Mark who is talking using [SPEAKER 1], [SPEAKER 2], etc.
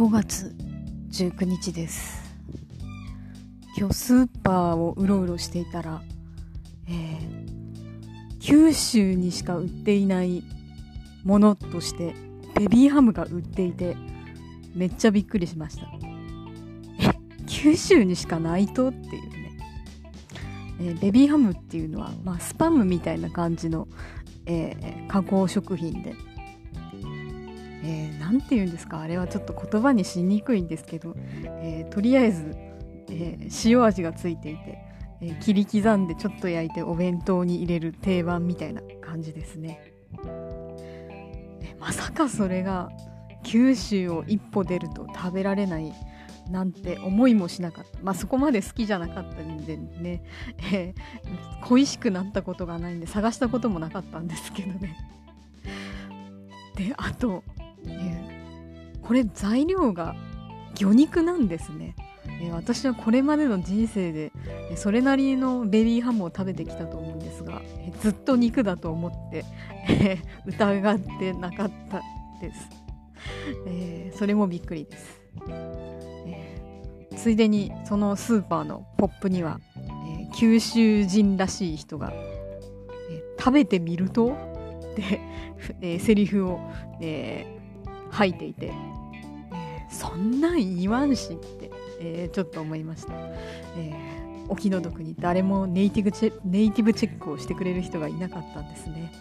[SPEAKER 1] 5月19日です。今日スーパーをうろうろしていたら、えー、九州にしか売っていないものとしてベビーハムが売っていてめっちゃびっくりしました。え九州にしかないとっていうね、えー、ベビーハムっていうのは、まあ、スパムみたいな感じの、えー、加工食品でえー、て言うんですか？あれはちょっと言葉にしにくいんですけど、えー、とりあえず、えー、塩味がついていて、えー、切り刻んでちょっと焼いてお弁当に入れる定番みたいな感じですね、えまさかそれが九州を一歩出ると食べられないなんて思いもしなかった。まあそこまで好きじゃなかったんでね、えー、恋しくなったことがないんで探したこともなかったんですけどね。で、あと、え、これ材料が魚肉なんですね、え、私はこれまでの人生でそれなりのベビーハムを食べてきたと思うんですが、え、ずっと肉だと思って、え疑ってなかったです、えそれもびっくりです、えついでにそのスーパーのポップには、え九州人らしい人が、え食べてみると？で、えー、セリフを、え吐いていて、えー、そんなん言わんしって、えー、ちょっと思いました、えー、お気の毒に誰もネイティブチェネイティブチェックをしてくれる人がいなかったんですね。